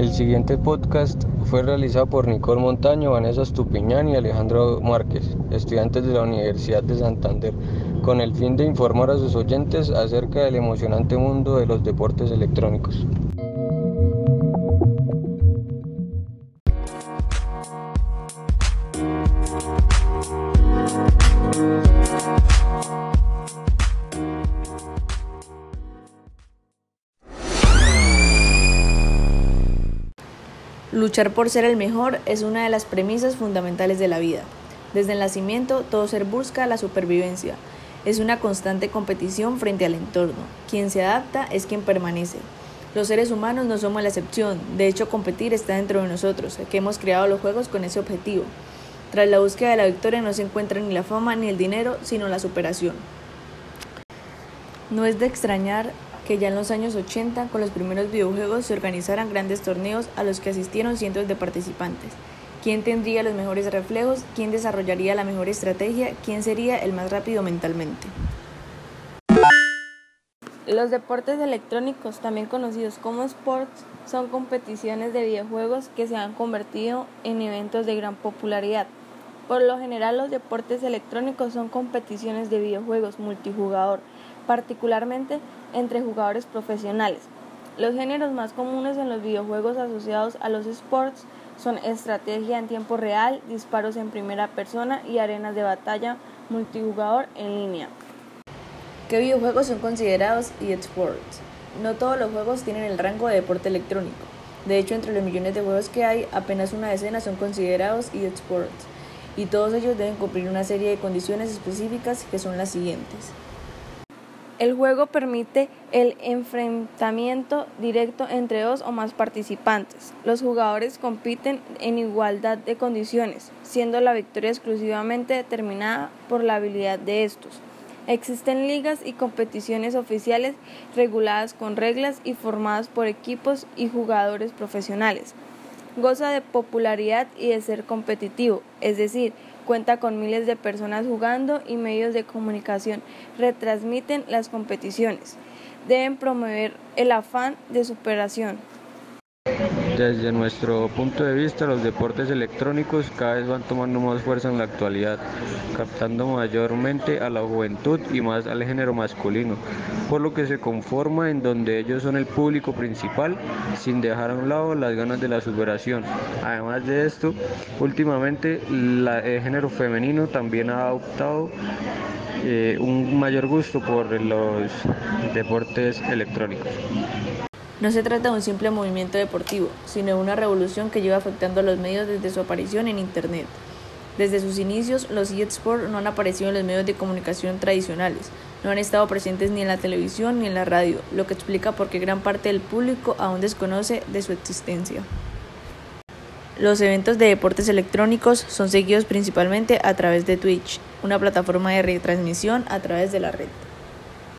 El siguiente podcast fue realizado por Nicole Montaño, Vanessa Stupiñán y Alejandro Márquez, estudiantes de la Universidad de Santander, con el fin de informar a sus oyentes acerca del emocionante mundo de los deportes electrónicos. Luchar por ser el mejor es una de las premisas fundamentales de la vida. Desde el nacimiento, todo ser busca la supervivencia. Es una constante competición frente al entorno. Quien se adapta es quien permanece. Los seres humanos no somos la excepción. De hecho, competir está dentro de nosotros, que hemos creado los juegos con ese objetivo. Tras la búsqueda de la victoria no se encuentra ni la fama ni el dinero, sino la superación. No es de extrañar que ya en los años 80, con los primeros videojuegos, se organizaran grandes torneos a los que asistieron cientos de participantes. ¿Quién tendría los mejores reflejos? ¿Quién desarrollaría la mejor estrategia? ¿Quién sería el más rápido mentalmente? Los deportes electrónicos, también conocidos como sports, son competiciones de videojuegos que se han convertido en eventos de gran popularidad. Por lo general, los deportes electrónicos son competiciones de videojuegos multijugador, particularmente entre jugadores profesionales. Los géneros más comunes en los videojuegos asociados a los sports son estrategia en tiempo real, disparos en primera persona y arenas de batalla multijugador en línea. ¿Qué videojuegos son considerados eSports? No todos los juegos tienen el rango de deporte electrónico. De hecho, entre los millones de juegos que hay, apenas una decena son considerados eSports, y todos ellos deben cumplir una serie de condiciones específicas que son las siguientes. El juego permite el enfrentamiento directo entre dos o más participantes. Los jugadores compiten en igualdad de condiciones, siendo la victoria exclusivamente determinada por la habilidad de estos. Existen ligas y competiciones oficiales reguladas con reglas y formadas por equipos y jugadores profesionales. Goza de popularidad y de ser competitivo, es decir, cuenta con miles de personas jugando y medios de comunicación retransmiten las competiciones. Deben promover el afán de superación. Desde nuestro punto de vista, los deportes electrónicos cada vez van tomando más fuerza en la actualidad, captando mayormente a la juventud y más al género masculino, por lo que se conforma en donde ellos son el público principal, sin dejar a un lado las ganas de la superación. Además de esto, últimamente el género femenino también ha adoptado eh, un mayor gusto por los deportes electrónicos. No se trata de un simple movimiento deportivo, sino de una revolución que lleva afectando a los medios desde su aparición en Internet. Desde sus inicios, los eSports no han aparecido en los medios de comunicación tradicionales, no han estado presentes ni en la televisión ni en la radio, lo que explica por qué gran parte del público aún desconoce de su existencia. Los eventos de deportes electrónicos son seguidos principalmente a través de Twitch, una plataforma de retransmisión a través de la red.